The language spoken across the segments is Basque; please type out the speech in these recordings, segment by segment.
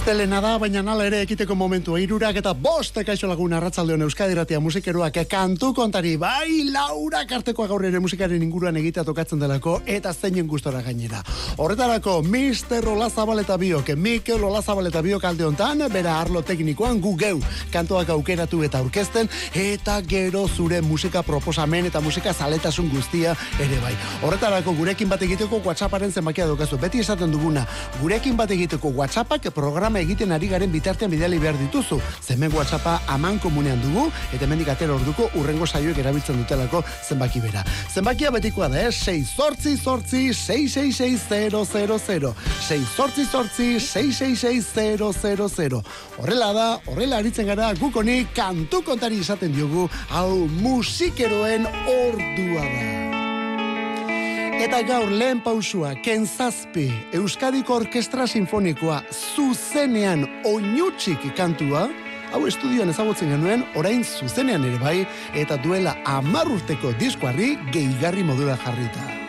Astelena da, baina nala ere ekiteko momentu irurak eta bost ekaixo lagun arratzaldeon Euskadi Ratia musikeroak kantu kontari, bai laura kartekoa gaur ere musikaren inguruan egitea tokatzen delako eta zeinen gustora gainera. Horretarako, Mr. Olazabal eta Biok, Mikel Olazabal eta Biok alde hontan, bera arlo teknikoan gu geu, kantoak aukeratu eta aurkezten, eta gero zure musika proposamen eta musika zaletasun guztia ere bai. Horretarako, gurekin bat egiteko WhatsApparen zenbakia dokazu. Beti esaten duguna, gurekin bat egiteko WhatsAppak programa egiten ari garen bitartean bidali behar dituzu. Zemen WhatsAppa aman komunean dugu, eta mendik atera orduko urrengo saioek erabiltzen dutelako zenbaki bera. Zenbakia betikoa da, eh? 6 sortzi sortzi 666000 6 sortzi sortzi 666000 Horrela da, horrela aritzen gara gukoni kantu kontari izaten diogu, hau musikeroen ordua da. Eta gaur lehen pausua, Ken Zazpi, Euskadiko Orkestra Sinfonikoa, zuzenean oinutxik kantua, hau estudioan ezagutzen genuen, orain zuzenean ere bai, eta duela amarrurteko diskoarri gehigarri modura jarrita.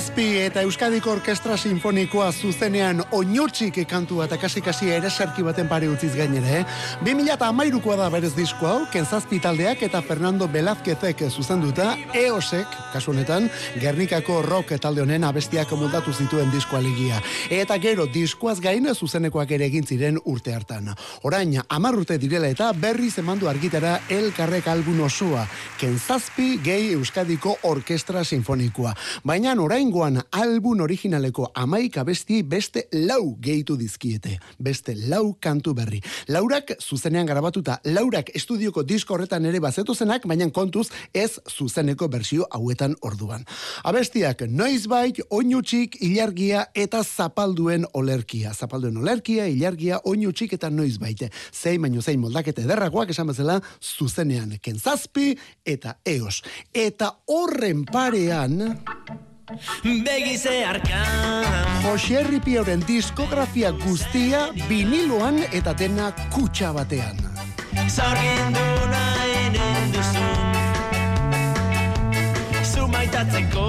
Zazpi eta Euskadiko Orkestra Sinfonikoa zuzenean oinotxik kantua eta kasi-kasi ere serki baten pare utziz gainere. Eh? 2008koa da berez disko hau, Ken Zazpi taldeak eta Fernando Belazquezek zuzenduta, EOSek, kasu honetan, Gernikako rock talde honen abestiak moldatu zituen diskoa ligia. Eta gero diskoaz gain zuzenekoak ere egin ziren urte hartan. Orain, amar urte direla eta berri zemandu argitara elkarrek album osua, Ken Zazpi gehi Euskadiko Orkestra Sinfonikoa. Baina oraingoan album originaleko amaika besti beste lau gehitu dizkiete. Beste lau kantu berri. Laurak zuzenean grabatuta, laurak estudioko disko horretan ere bazetu zenak, baina kontuz ez zuzeneko bersio hauetan orduan. Abestiak noizbait, oinutxik, ilargia eta zapalduen olerkia. Zapalduen olerkia, ilargia, oinutxik eta noizbait. Zein baino zein moldakete derragoak esan bezala zuzenean kentzazpi eta eos. Eta horren parean... Begi zeharkan Jose Ripioren diskografia guztia viniloan eta dena kutsa batean. Zorgindu nahi ninduzun. Zumaitatzeko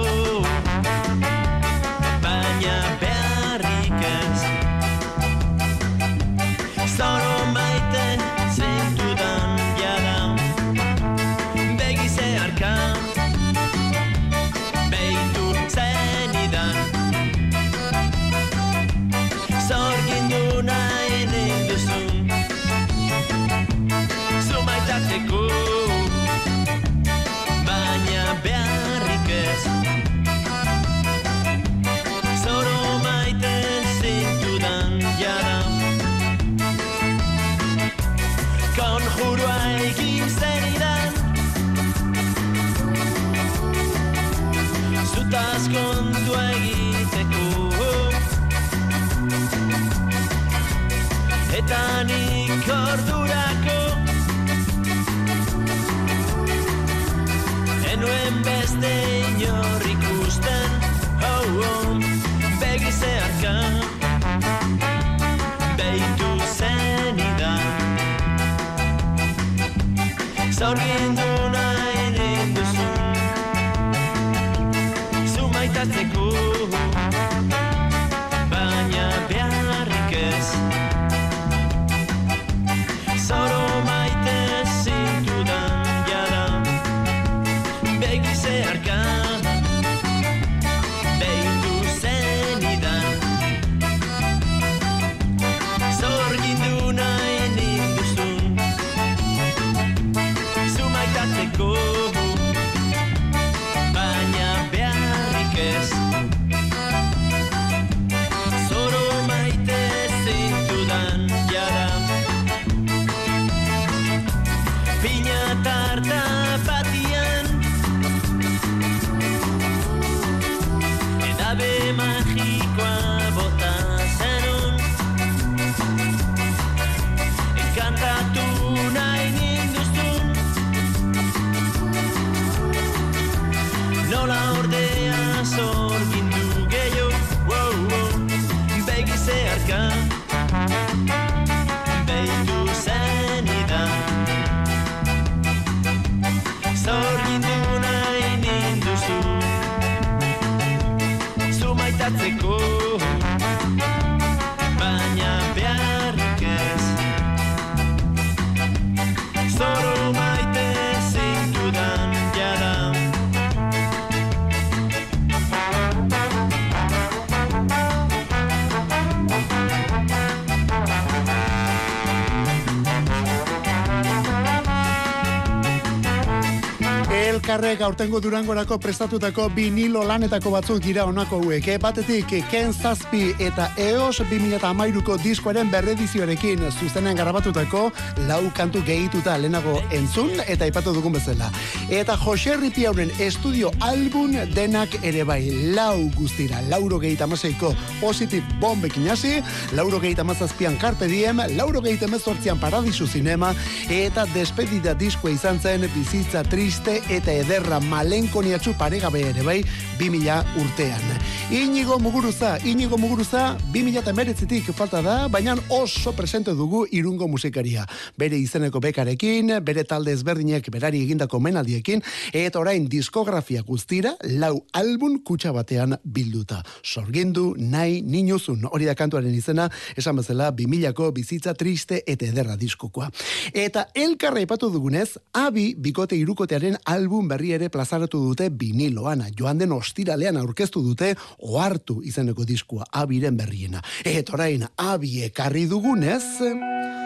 aurtengo durangorako prestatutako vinilo lanetako batzuk dira honako hauek. eh? Batetik, Ken Zazpi eta EOS 2008ko diskoaren berredizioarekin zuzenean garabatutako lau kantu gehituta lehenago entzun eta ipatu dugun bezala. Eta Jose Ripiauren estudio album denak ere bai lau guztira, lauro gehita maseiko Positive Bombekin hasi, lauro gehita mazazpian Carpe Diem, lauro gehita mezortzian Paradisu Cinema, eta despedida diskoa izan zen bizitza triste eta ederra malenkoniatzu paregabe ere bai 2000 urtean. Inigo muguruza, inigo muguruza 2000 eta meretzitik falta da, baina oso presente dugu irungo musikaria. Bere izeneko bekarekin, bere talde ezberdinek berari egindako menaldiekin, eta orain diskografia guztira, lau album kutsa batean bilduta. Sorgindu, nahi, ninuzun, hori da kantuaren izena, esan bezala 2000ko bizitza triste eta ederra diskokoa. Eta elkarra ipatu dugunez, abi bikote irukotearen album berri ere plazaratu dute viniloana. Joan den ostiralean aurkeztu dute ohartu izeneko diskua abiren berriena. Eta orain abi ekarri dugunez...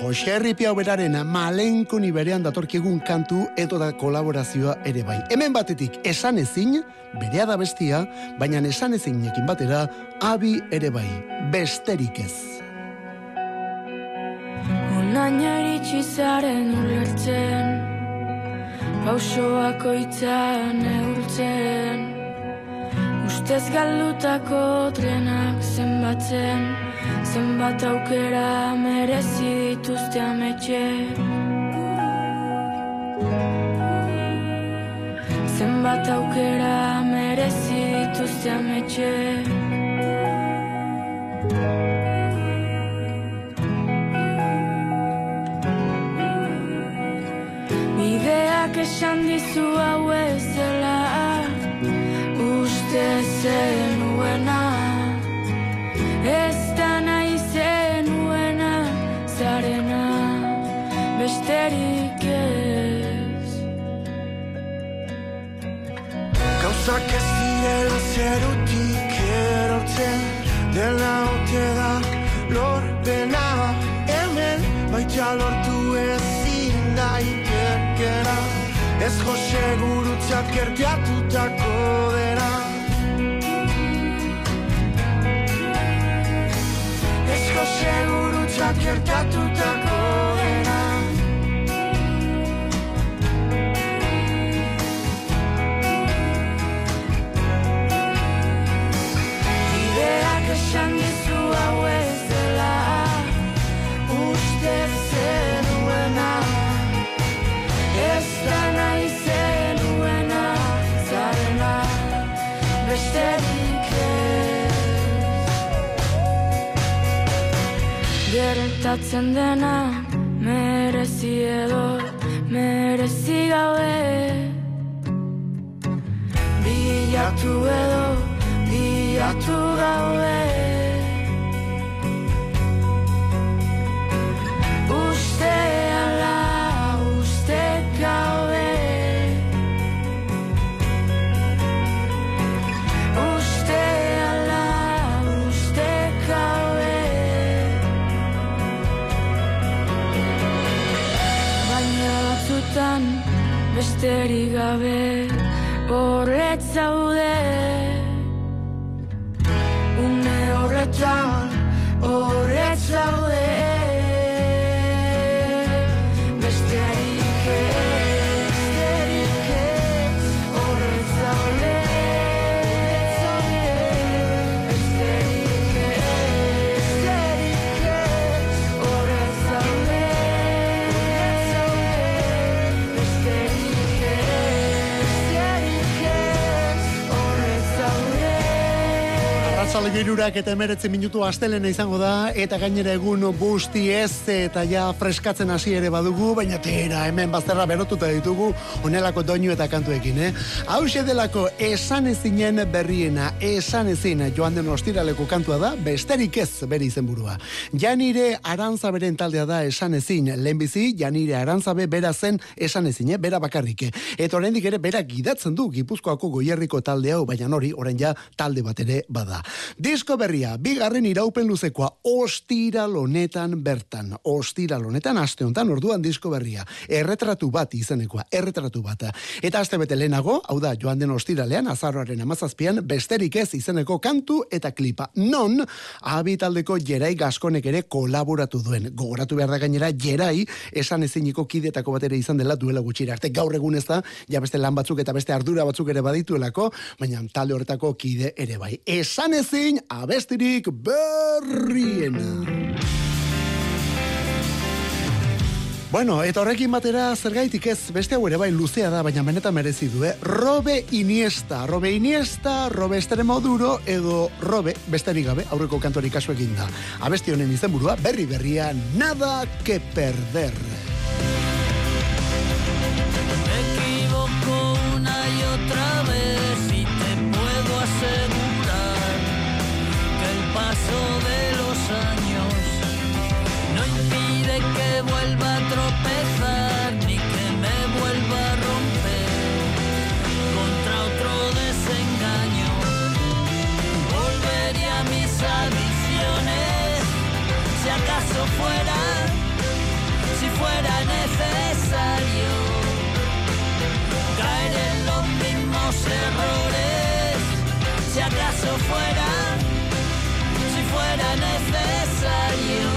Jose Ripia beraren malenkoni berean datorkigun kantu edo da kolaborazioa ere bai. Hemen batetik esan ezin, berea da bestia, baina esan ezinekin batera, abi ere bai, besterik ez. Onaina iritsi zaren ulertzen Pausoak oitzan neurtzen Ustez galdutako trenak zenbatzen Zenbat aukera merezi dituzte ametxe. Zenbat aukera merezi dituzte ametxe. Bideak esan dizu hau Besterik ez. Gauzak ez direla zerutik erortzen Dela ote da lorpena Hemen baita lortu ezin daitekera Ez jose gurutzak gertiatutako dena. Ez jose gurutzak gertiatutako Gertatzen dena merezi edo merezi gabe. Bilatu edo bilatu gabe besterik gabe horret zaude. Une horretan horret zaude Arratzale girurak eta emeretzi minutu astelena izango da, eta gainera egun busti ez, eta ja freskatzen hasi ere badugu, baina tera, hemen bazterra berotuta ditugu, onelako doinu eta kantuekin, eh? Hau delako esan ezinen berriena, esan ezin joan den ostiraleko kantua da, besterik ez bere izenburua. Janire Arantzaberen taldea da esan ezin, lehenbizi, Janire Arantzabe bera zen esan ezin, eh? bera bakarrik. Eta oraindik ere bera gidatzen du Gipuzkoako goierriko talde hau, baina hori orain ja talde bat ere bada. Disko berria, bigarren iraupen luzekoa, ostiral honetan bertan. Ostiral honetan, aste honetan, orduan disko berria. Erretratu bat izenekoa, erretratu bat. Eta aste bete lehenago, hau da, joan den ostiralean, azarroaren amazazpian, besterik ez izeneko kantu eta klipa. Non, abitaldeko jerai gaskonek ere kolaboratu duen. Gogoratu behar da gainera, jerai, esan eziniko kidetako bat ere izan dela duela gutxira arte. Gaur egun ez da, ja beste lan batzuk eta beste ardura batzuk ere badituelako, baina talde horretako kide ere bai. Esan ezin, Queen abestirik berriena. Bueno, eta horrekin batera zergaitik ez, beste hau ere bai luzea da, baina benetan merezi du, eh? Robe Iniesta, Robe Iniesta, Robe Estremo Duro, edo Robe, besterik gabe, aurreko kantori kasu egin da. Abesti honen izenburua, berri berria, nada que perder. Me equivoco una y otra vez. paso de los años no impide que vuelva a tropezar ni que me vuelva a romper contra otro desengaño. Volvería a mis adicciones si acaso fuera, si fuera necesario caer en los mismos errores si acaso fuera era necesario.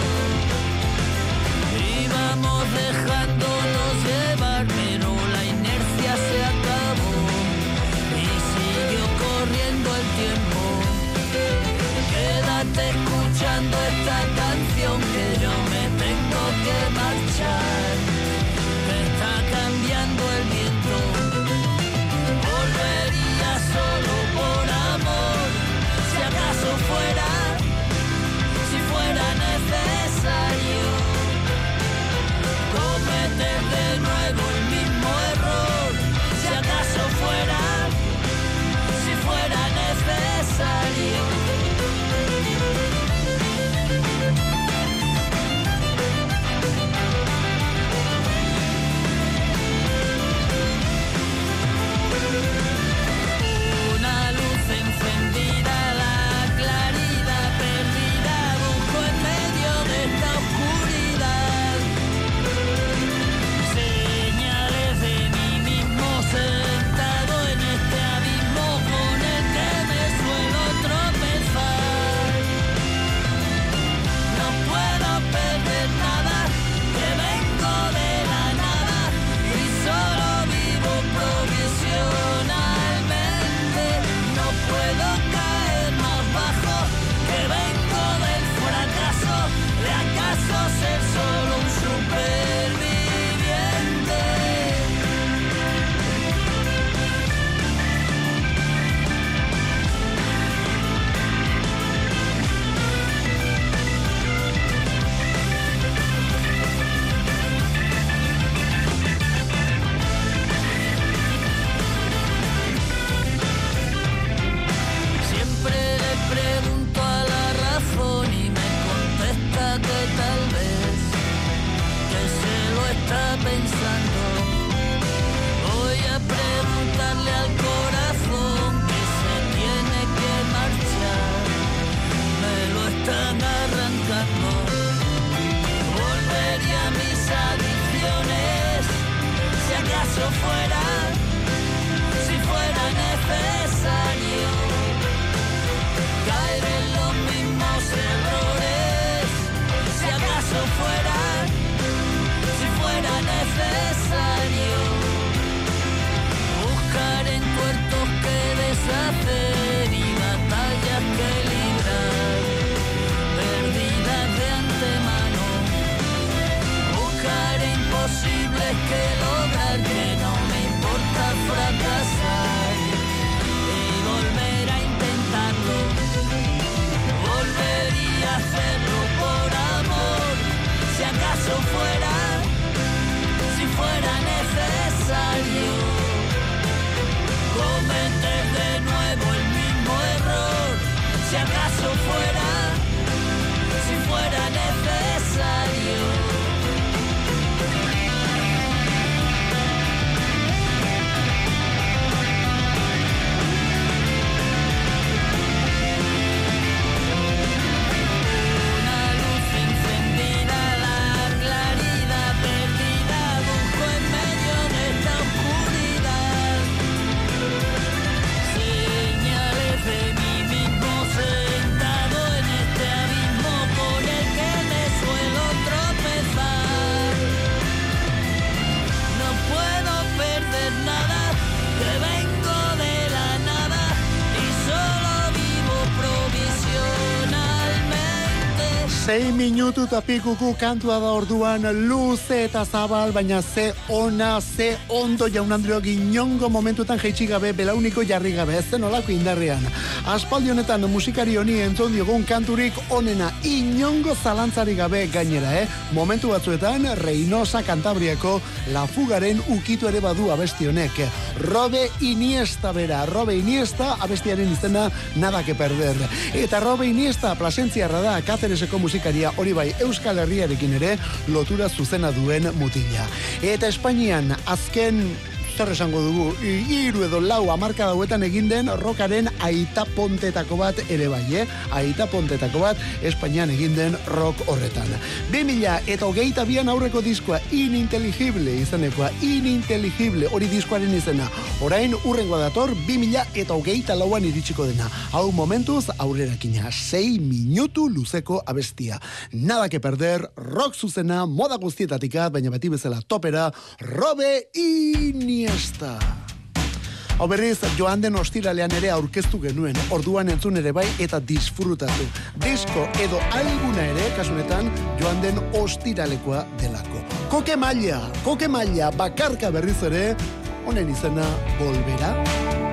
Íbamos dejándonos llevar, pero la inercia se acabó y siguió corriendo el tiempo. Quédate Sei minutu eta pikuku kantua da orduan luze eta zabal, baina ze ona, ze ondo jaun Andreok inongo momentutan jaitsi gabe, belauniko jarri gabe, ez zen olako indarrean. Aspaldi honetan musikari honi entzun diogun kanturik onena inongo zalantzari gabe gainera, eh? Momentu batzuetan, Reynosa Kantabriako lafugaren ukitu ere badu abesti honek. Robe Iniesta bera, Robe Iniesta abestiaren izena nada que perder. Eta Robe Iniesta plasentziarra da Cácereseko musikaria hori bai Euskal Herriarekin ere lotura zuzena duen mutila. Eta Espainian azken zer esango dugu, hiru edo lau amarka dauetan egin den rockaren aita pontetako bat ere bai, eh? Aita pontetako bat Espainian egin den rock horretan. 2000 eta hogeita bian aurreko diskoa ininteligible izanekoa, ininteligible hori diskoaren izena. Orain urrengoa dator 2000 eta hogeita lauan iritsiko dena. Hau momentuz aurrerakina, 6 minutu luzeko abestia. Nada que perder, rock zuzena, moda guztietatik at, baina beti bezala topera, Robe Iniesta. Hau berriz, joan den ostiralean ere aurkeztu genuen, orduan entzun ere bai eta disfrutatu. Disko edo alguna ere, kasunetan, joan den ostiralekoa delako. Koke maila, koke maila, bakarka berriz ere, honen izena, volverá.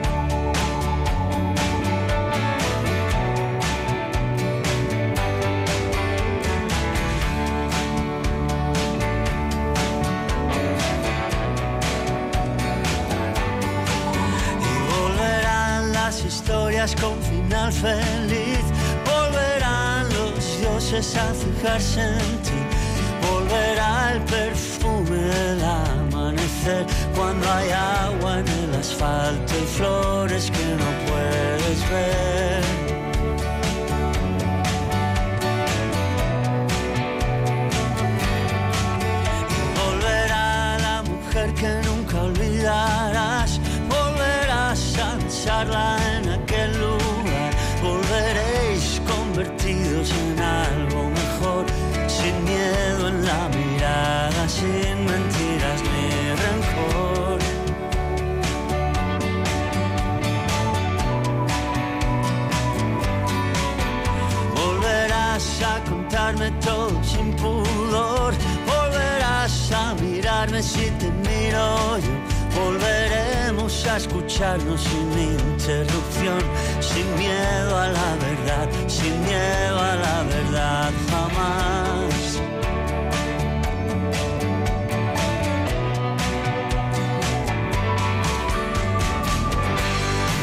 Feliz. Volverán los dioses a fijarse en ti. Volverá el perfume del amanecer cuando hay agua en el asfalto y flores que no puedes ver. Escucharnos sin interrupción, sin miedo a la verdad, sin miedo a la verdad jamás.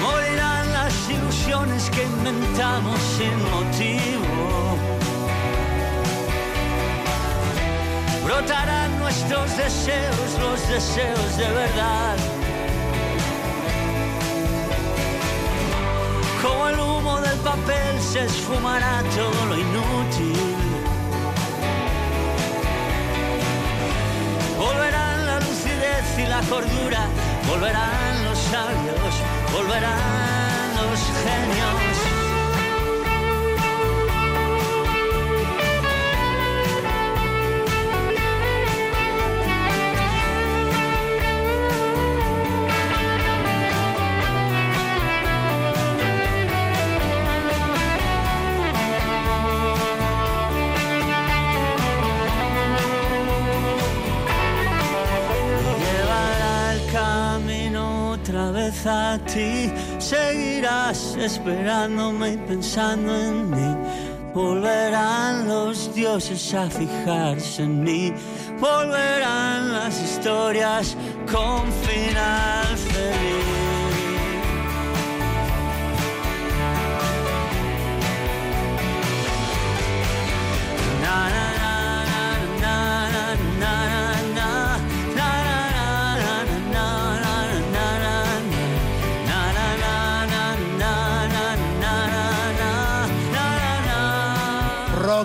Morirán las ilusiones que inventamos sin motivo. Brotarán nuestros deseos, los deseos de verdad. Como el humo del papel se esfumará todo lo inútil. Volverán la lucidez y la cordura, volverán los sabios, volverán los genios. A ti. Seguirás esperándome y pensando en mí. Volverán los dioses a fijarse en mí. Volverán las historias con final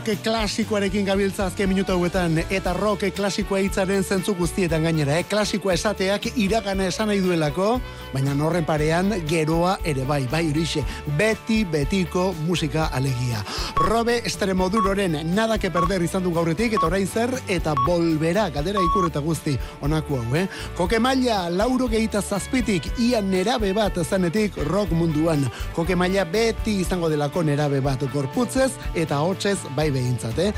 rock klasikoarekin gabiltza azken minutu hauetan eta rock klasikoa hitzaren zentzu guztietan gainera, eh? Klasikoa esateak iragana esan nahi duelako, baina norren parean geroa ere bai, bai irixe, beti betiko musika alegia. Robe Estremoduroren nada que perder izan du gaurretik eta orain zer eta bolbera gadera ikur eta guzti onako hau, eh? Koke maila lauro gehieta zazpitik ia nerabe bat zanetik rock munduan. Koke maila beti izango delako nerabe bat gorputzez eta hotzez bai behintzat, eh?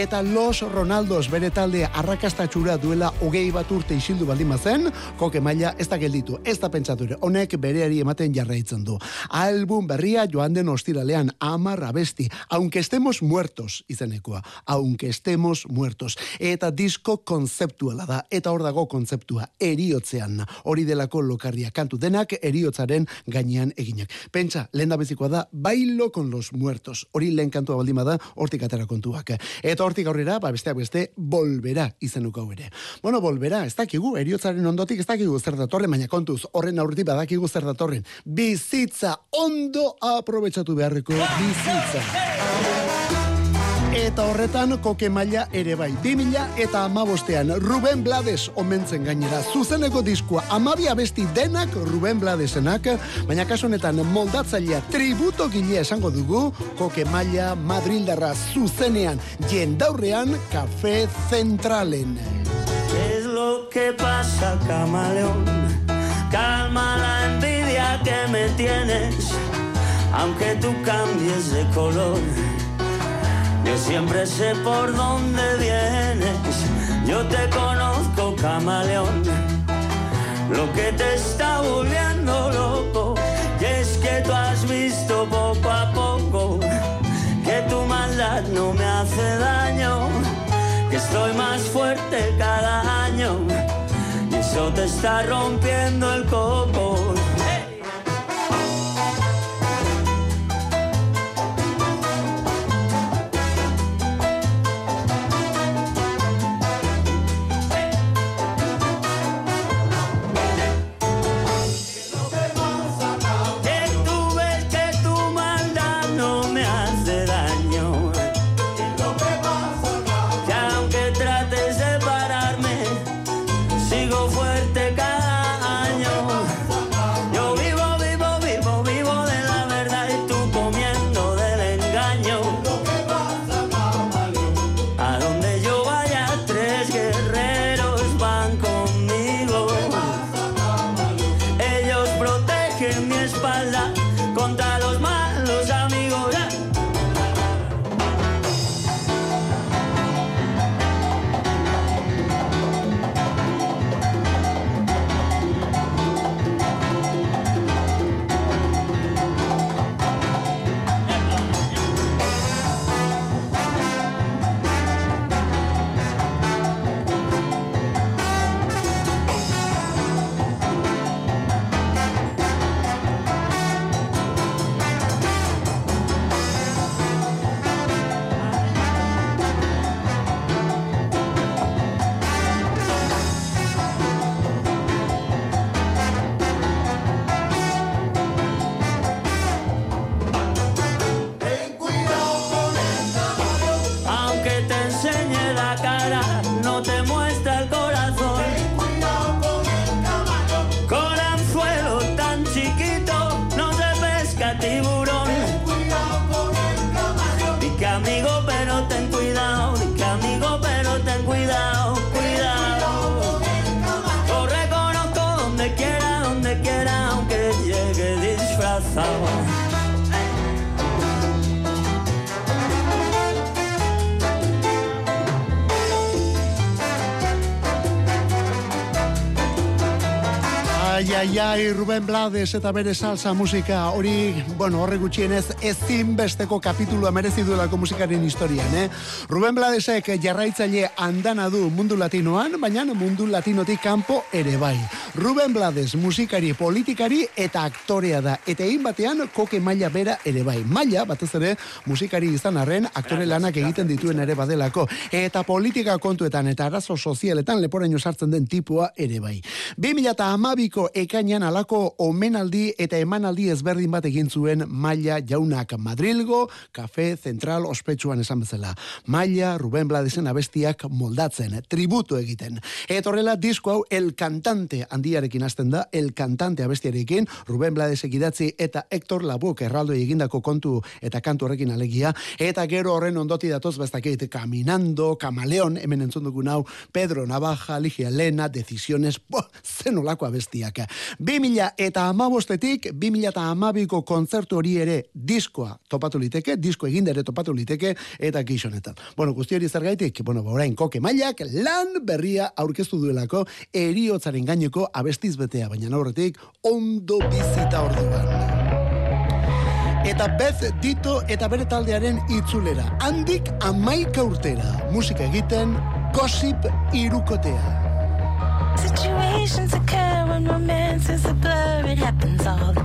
Eta Los Ronaldos bere talde arrakastatxura duela hogei bat urte isildu baldin mazen, koke maila ez da gelditu, ez da pentsature, honek bereari ematen jarraitzen du. Album berria joan den ostiralean, amar abesti, aunque estemos muertos, izenekoa, aunque estemos muertos. Eta disko konzeptuala da, eta hor dago konzeptua, eriotzean, hori delako lokarria kantu denak eriotzaren gainean eginak. Pentsa, lehen da bezikoa da, bailo con los muertos, hori lehen kantua baldima da, hortik atera kontuak. Eta hortik aurrera, ba besteak beste, volverá izenuko ere. Bueno, volverá, ez dakigu, eriotzaren ondotik ez dakigu zer datorren, baina kontuz, horren aurretik badakigu zer datorren. Bizitza, ondo aprobetsatu beharreko bizitza. Eta horretan koke maila ere bai. 2000 eta amabostean Ruben Blades omentzen gainera. Zuzeneko diskua amabia besti denak Ruben Bladesenak, baina kaso honetan moldatzailea tributo gilea esango dugu, koke maila Madrildarra zuzenean jendaurrean Café Centralen. Es lo que pasa, camaleón? Calma la envidia que me tienes, aunque tú cambies de color. Yo siempre sé por dónde vienes, yo te conozco camaleón. Lo que te está volviendo loco, y es que tú has visto poco a poco que tu maldad no me hace daño, que estoy más fuerte cada año, y eso te está rompiendo el coco. Ai, Ruben Blades eta bere salsa musika, hori, bueno, horre gutxienez, ezin besteko kapitulua merezi duelako musikaren historian, eh? Ruben Bladesek jarraitzaile andana du mundu latinoan, baina mundu latinotik kanpo ere bai. Ruben Blades musikari, politikari eta aktorea da, eta egin batean koke maila bera ere bai. Maila, batez ere, musikari izan arren, aktore lanak egiten dituen ere badelako. Eta politika kontuetan eta arazo sozialetan leporaino sartzen den tipua ere bai. 2000 eta amabiko ekainan alako omenaldi eta emanaldi ezberdin bat egin zuen Maila Jaunak Madrilgo, Kafe Central ospetsuan esan bezala. Maila Ruben Bladesen abestiak moldatzen, tributo egiten. Eta horrela disko hau El Cantante handiarekin hasten da, El Cantante abestiarekin, Ruben Bladesek idatzi eta Hector Labuk erraldo egindako kontu eta kantu horrekin alegia, eta gero horren ondoti datoz bestakeit, Caminando, Camaleón, hemen entzun dugun hau, Pedro Navaja, Ligia Elena, Decisiones, bo, zenolako abestiak. 2000 eta amabostetik, 2000 eta amabiko kontzertu hori ere diskoa topatu liteke, disko egindere topatu liteke, eta gizonetan. Bueno, guzti hori zergaitik, bueno, ba, orain koke mailak lan berria aurkeztu duelako eriotzaren gaineko abestiz betea, baina aurretik ondo bizita orduan. Eta Beth Dito eta bere taldearen itzulera. Handik amaika urtera. Musika egiten, gossip irukotea. Situations occur when is a blur. It happens all the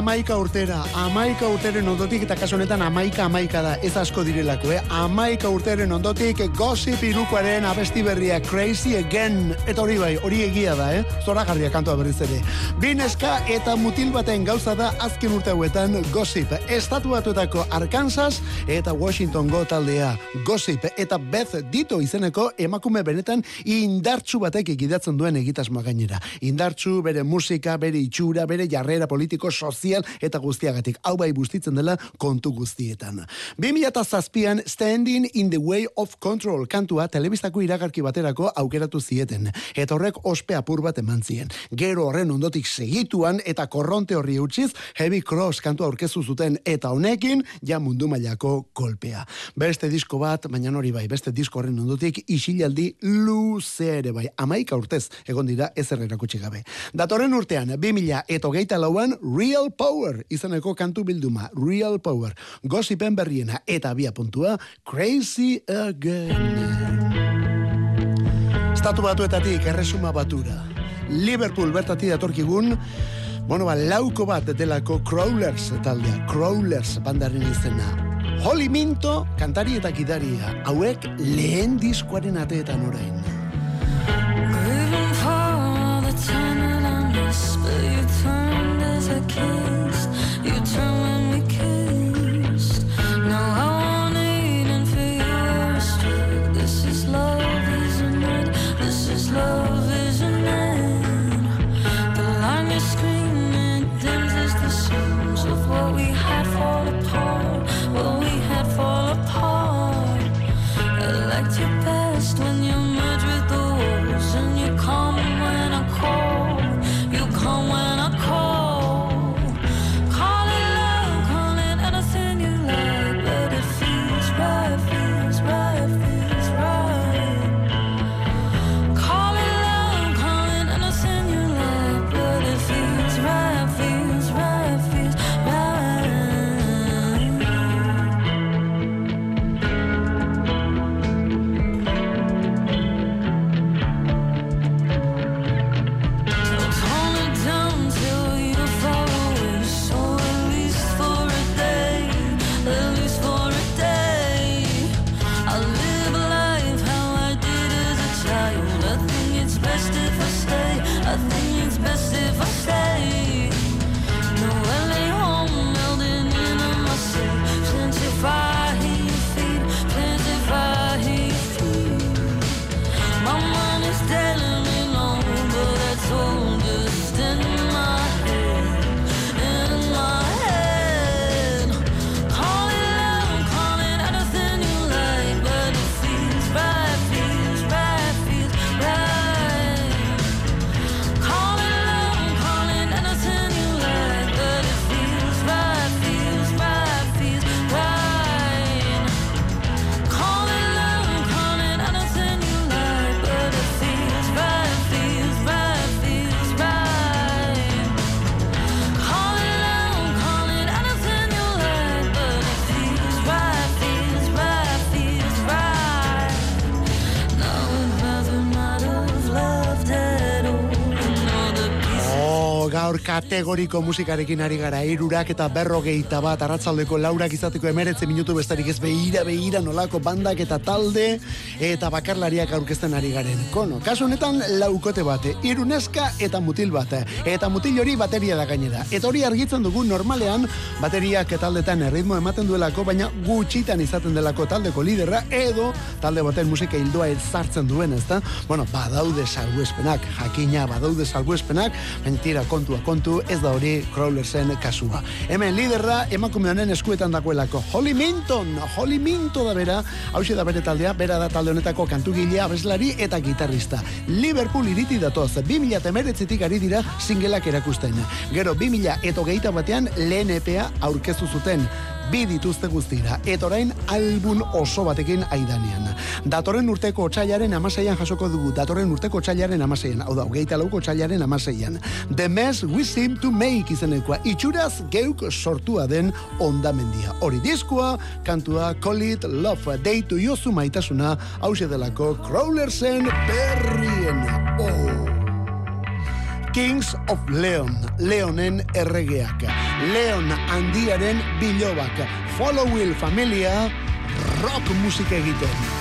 amaika urtera, amaika urteren ondotik, eta kaso honetan amaika amaika da, ez asko direlako, eh? Amaika urteren ondotik, gossip irukoaren abesti berria, crazy again, eta hori bai, hori egia da, eh? Zora garria kantoa berriz ere. Bineska eta mutil baten gauza da azken urte hauetan gossip. Estatu batuetako Arkansas eta Washington go taldea gossip eta Beth Dito izeneko emakume benetan indartsu batek egidatzen duen egitasmoa gainera. Indartsu bere musika, bere itxura, bere jarrera politiko sozial eta guztiagatik. Hau bai bustitzen dela kontu guztietan. 2007an Standing in the Way of Control kantua telebistako iragarki baterako aukeratu zieten. Eta horrek ospe apur bat eman zien. Gero horren ondotik segituan eta korronte horri utziz Heavy Cross kantua aurkezu zuten eta honekin ja mundu mailako kolpea. Beste disko bat, baina hori bai, beste disko horren ondotik isilaldi luze ere bai. Amaika urtez egon dira ez erakutsi gabe. Datorren urtean, 2000 eta hogeita lauan Real Power izaneko kantu bilduma, Real Power, gozipen berriena eta bia puntua, Crazy Again. Estatu batuetatik erresuma batura. Liverpool bertati datorkigun, bueno, ba, lauko bat delako Crawlers taldea, Crawlers bandaren izena. Holly Minto, kantari eta kidaria, hauek lehen diskoaren ateetan orain. Gaur kategoriko musikarekin ari gara irurak eta berrogeita bat arratzaldeko laurak izateko emeretze minutu bestarik ez behira behira nolako bandak eta talde eta bakarlariak aurkezten ari garen. Kono, kasu honetan laukote bate, iruneska eta mutil bat. Eta mutil hori bateria da gainera. Eta hori argitzen dugu normalean bateriak taldetan erritmo ematen duelako, baina gutxitan izaten delako taldeko liderra edo talde baten musika hildoa ezartzen duen, ezta? Bueno, badaude salbuespenak, jakina badaude salbuespenak, mentira kontua kontu, ez da hori Crawlersen kasua. Hemen liderra emakume honen eskuetan dagoelako. Holly Minton, Holly Minton da bera, hau da bere taldea, bera da talde honetako kantugilea, abeslari eta gitarrista. Liverpool iriti datoz, 2000 emeretzitik ari dira singelak erakusten. Gero, 2000 eto gehieta batean lehen EPA aurkezu zuten bi dituzte guztira, eta orain album oso batekin aidanean. Datorren urteko otxailaren amaseian jasoko dugu, datorren urteko otxailaren amaseian, hau da, hogeita lauko otxailaren amaseian. The mess we seem to make izanekoa, itxuraz geuk sortua den ondamendia. Hori diskua, kantua Call It Love, deitu jozu maitasuna, hause delako Crawlersen berrien. Oh. Kings of Leon, Leonen erregeak, Leon handiaren bilobak, Follow Will familia, rock musik egiten.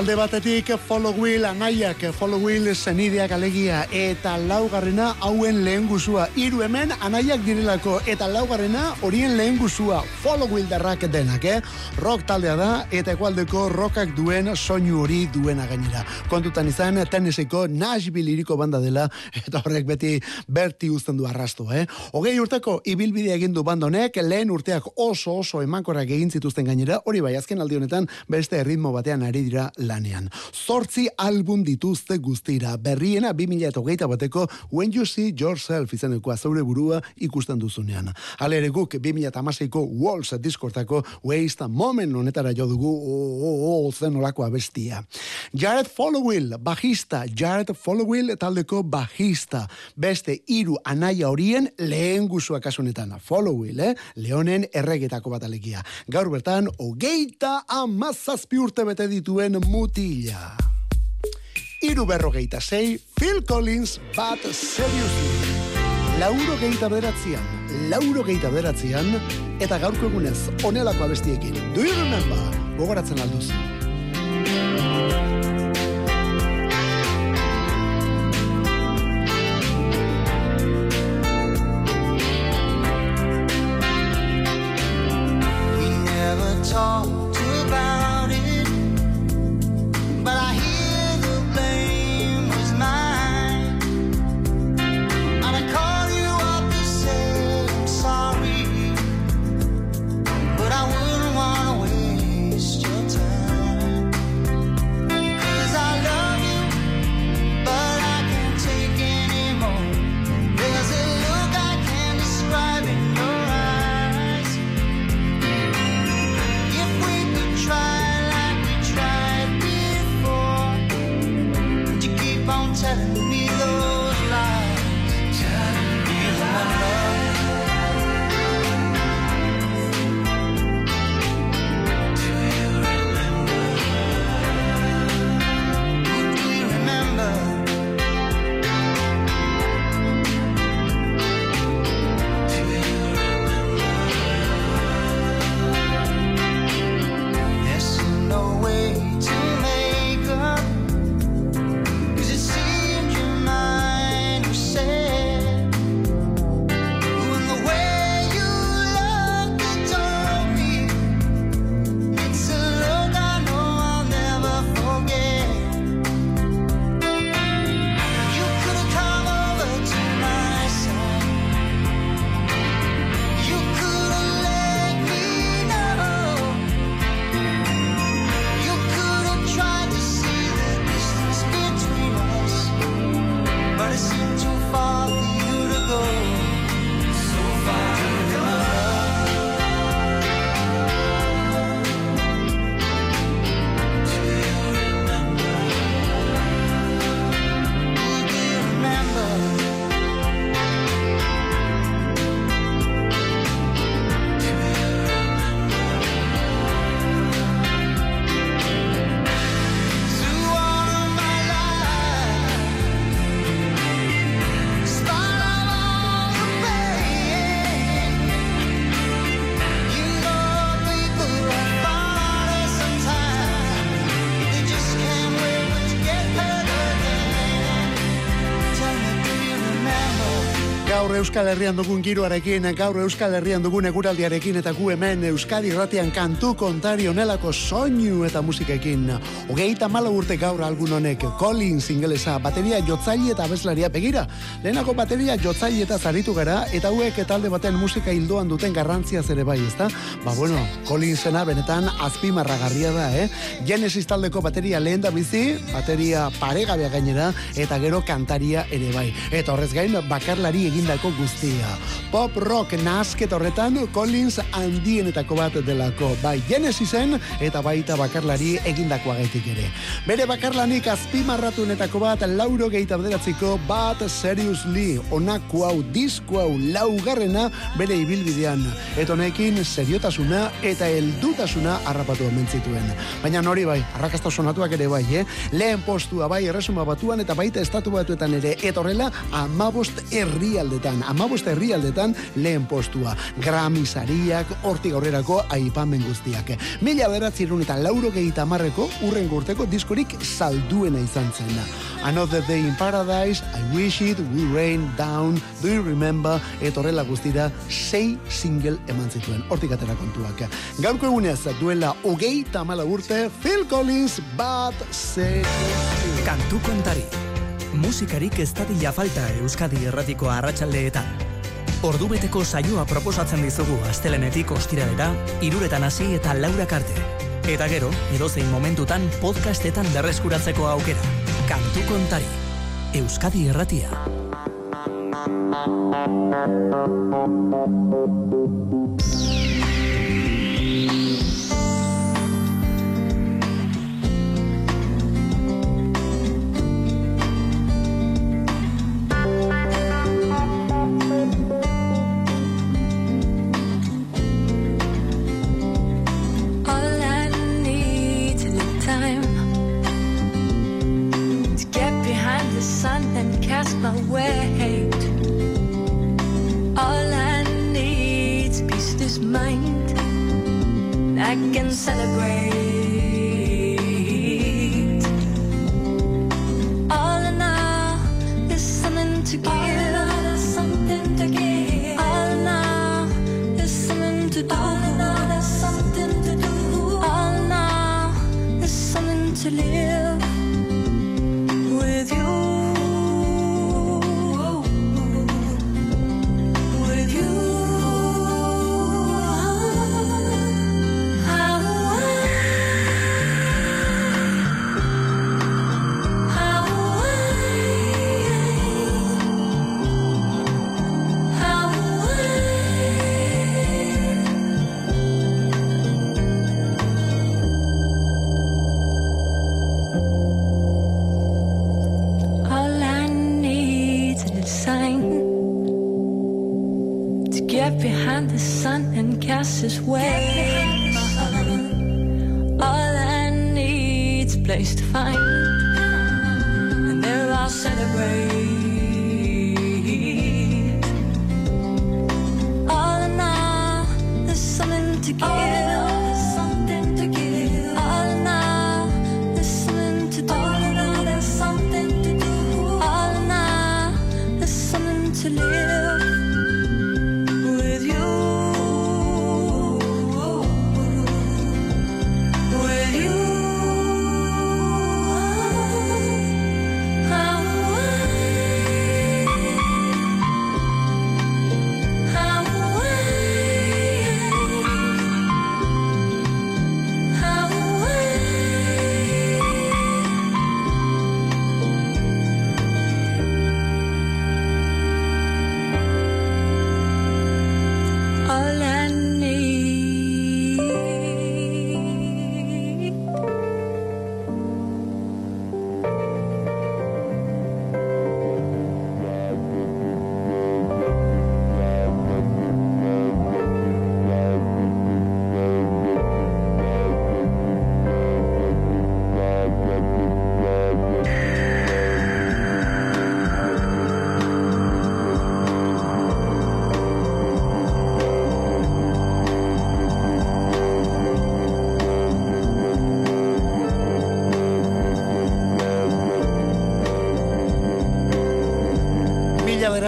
Alde batetik follow wheel anaiak, follow wheel zenideak alegia eta laugarrena hauen lehen guzua. Iru hemen anaiak direlako eta laugarrena horien lehen guzua. Follow wheel darrak denak, eh? Rock taldea da eta ekualdeko rockak duen soinu hori duena gainera. Kontutan izan, teniseko Nashville iriko banda dela eta horrek beti berti uzten du arrastu, eh? Hogei urteko ibilbidea egin du bandonek, lehen urteak oso oso emankorrak egin zituzten gainera, hori bai azken aldi honetan beste ritmo batean ari dira lanean. Zortzi album dituzte guztira, berriena 2008 bateko When You See Yourself izaneko azaure burua ikusten duzunean. Hala ere guk 2008ko Walls diskortako Waste a Moment honetara jo dugu o, o, o, zen olako abestia. Jared Followill, bajista, Jared Followill taldeko bajista, beste iru anaia horien lehen guzua kasunetan. Followill, eh? Leonen erregetako bat alegia. Gaur bertan, hogeita amazazpi urte bete dituen mutila. Iru berrogeita zei, Phil Collins, but seriously. lauro geita beratzean, lauro geita beratzean, eta gaurko egunez, onelako abestiekin. Do you remember? Gogoratzen alduz. Euskal Herrian dugun giroarekin, gaur Euskal Herrian dugun eguraldiarekin eta gu hemen Euskadi ratian kantu kontari onelako soinu eta musikekin. Ogeita mala urte gaur algun honek, Collins ingelesa, bateria jotzaile eta abeslaria begira. Lehenako bateria jotzaile eta zaritu gara, eta hauek talde baten musika hildoan duten garrantzia zere bai, ezta? Ba bueno, Collinsena benetan azpimarragarria da, eh? Genesis taldeko bateria lehen da bizi, bateria paregabea gainera, eta gero kantaria ere bai. Eta horrez gain, bakarlari egindako guztia. Pop rock nasket horretan Collins handienetako bat delako. Bai Genesisen eta baita bakarlari egindakoa gaitik ere. Bere bakarlanik azpimarratunetako bat lauro gehieta bederatziko bat seriously onako hau disko hau laugarrena bere ibilbidean. Eta honekin seriotasuna eta heldutasuna harrapatu omentzituen. Baina nori bai, arrakasta sonatuak ere bai, eh? Lehen postua bai erresuma batuan eta baita estatu batuetan ere. Eta horrela, amabost herrialdetan amabost herrialdetan lehen postua. Grammy sariak, hortik aurrerako aipamen guztiak. Mila beratzerun eta lauro gehita marreko urren gurteko diskorik salduena izan zen. Another Day in Paradise, I Wish It, We Rain Down, Do You Remember, etorrela guztira, sei single eman zituen. Hortik atera kontuak. Gaurko egunez, duela hogei tamala urte, Phil Collins, Bad Say... Kantu kontari musikarik ez dadila falta Euskadi erratiko arratsaldeetan. Ordubeteko saioa proposatzen dizugu astelenetik ostiralera, iruretan hasi eta laura karte. Eta gero, edozein momentutan podcastetan berreskuratzeko aukera. Kantu kontari. Euskadi erratia. sun and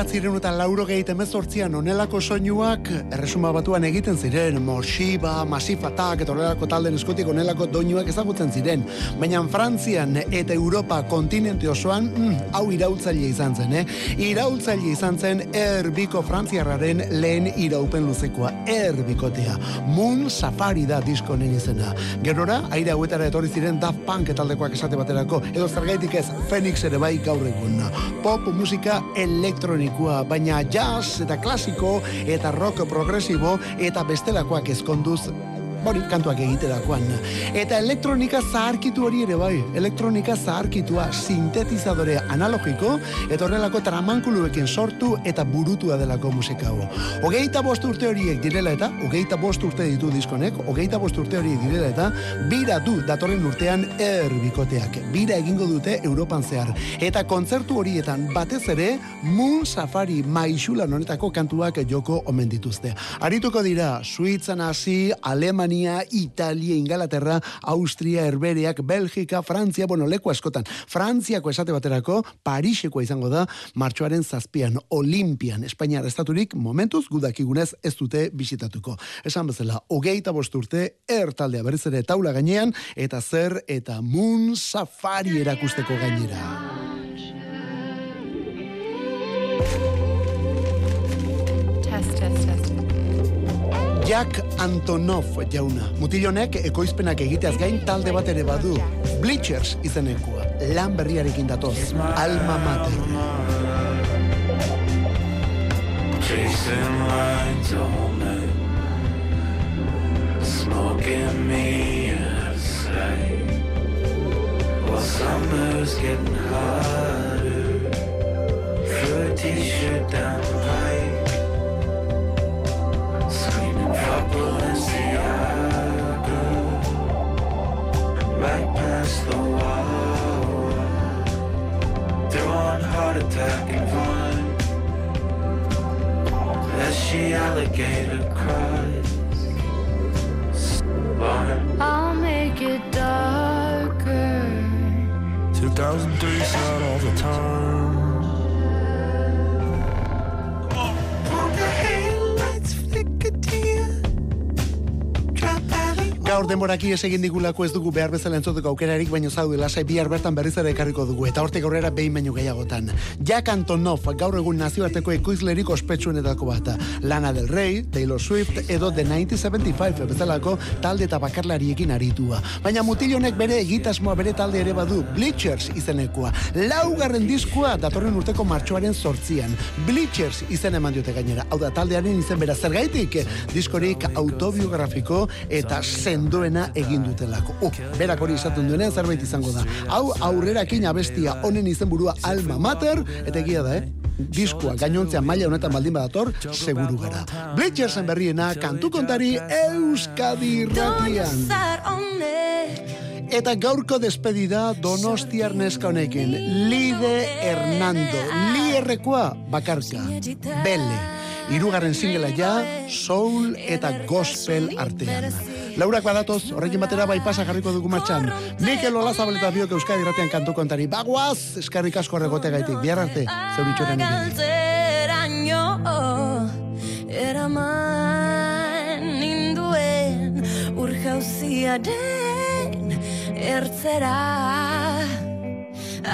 bederatziren eta lauro gehieten mezortzian onelako soinuak erresuma batuan egiten ziren, Moshiba, Masifatak, eta horrelako talden eskotik onelako doinuak ezagutzen ziren. Baina Frantzian eta Europa kontinente osoan, mm, hau irautzaile izan zen, eh? Irautzaile izan zen erbiko frantziarraren lehen iraupen luzekoa, erbikotea. Moon Safari da diskonen izena. Gerora, aire hauetara etorri ziren Daft Punk etaldekoak esate baterako, edo zergaitik ez Phoenix ere bai gaur egun. Pop musika elektronik klasikoa, baina jazz eta klasiko eta rock progresibo eta bestelakoak ezkonduz bori kantuak egiterakoan. Eta elektronika zaharkitu hori ere bai, elektronika zaharkitua sintetizadore analogiko, eta horrelako tramankuluekin sortu eta burutua delako musika hau. Ogeita bost urte horiek direla eta, ogeita bost urte ditu diskonek, ogeita bost urte horiek direla eta, bira du datorren urtean erbikoteak. Bira egingo dute Europan zehar. Eta kontzertu horietan batez ere, Moon Safari maixula nonetako kantuak joko omen dituzte. Arituko dira, Suitzan hasi, Aleman Alemania, Italia, Ingalaterra, Austria, Herbereak, Belgika, Frantzia, bueno, leku askotan. Frantziako esate baterako, Pariseko izango da, martxoaren zazpian, Olimpian, Espainiar estaturik, momentuz, gudakigunez ez dute bisitatuko. Esan bezala, hogeita bosturte, ertaldea berriz ere taula gainean, eta zer eta Moon Safari erakusteko gainera. Jack Antonov jauna. Mutilonek ekoizpenak egiteaz gain talde bat ere badu. Bleachers izenekua. Lan berriarekin datoz. Alma mater. Chasing lines night Smoking me While summer's getting harder Through a t-shirt down denboraki ez egin digulako ez dugu behar bezala entzuteko aukerarik, baino zaude lasai bihar bertan berriz ere ekarriko dugu, eta hortik aurrera behin baino gehiagotan. Jack Antonoff, gaur egun nazioarteko ekoizlerik ospetsuenetako bat. Lana del Rey, Taylor Swift, edo The 1975 bezalako talde eta bakarlariekin aritua. Baina mutil honek bere egitasmoa bere talde ere badu, Bleachers izenekoa. Laugarren diskua datorren urteko martxoaren sortzian. Bleachers izen eman diote gainera. Hau da, taldearen izen bera zergaitik, diskorik autobiografiko eta sendoena egin dutelako. Uh, berak hori izaten duenean zerbait izango da. Hau aurrerakin abestia honen izenburua Alma Mater, eta egia da, eh? Diskoa gainontzean maila honetan baldin badator, seguru gara. Bleachersen berriena kantu kontari Euskadi Ratian. Zar honek Eta gaurko despedida Donostiar neska honekin. Lide Hernando. Lierrekoa bakarka. Bele. Hirugarren singela ja, soul eta gospel artean. Laurak badatoz, horrekin batera bai pasa jarriko dugu martxan. Mikel Olazabal eta biok Euskadi Ratian kantu kontari. Bagoaz, eskarrik asko horregote gaitik. Bihar arte, zeuritxoren egin. eraman ninduen urjauziaren ertzera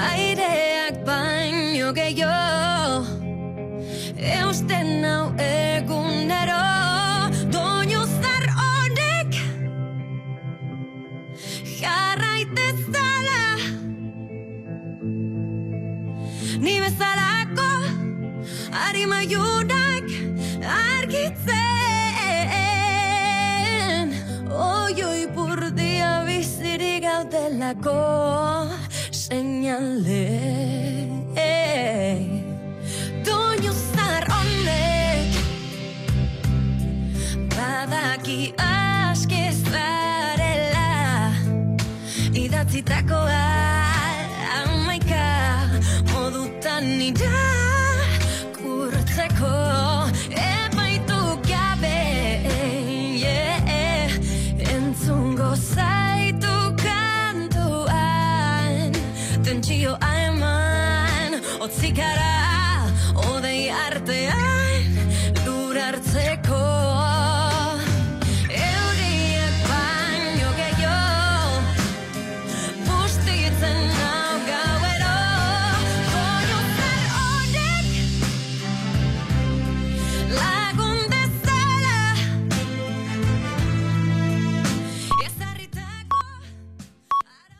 aireak baino gehiago eusten hau egunero doinu zar honek jarraitezala ni bezalako harima junak argitzen. Oioi burdia bizirik gaudelako seinale badaki aski zarela idatzitakoa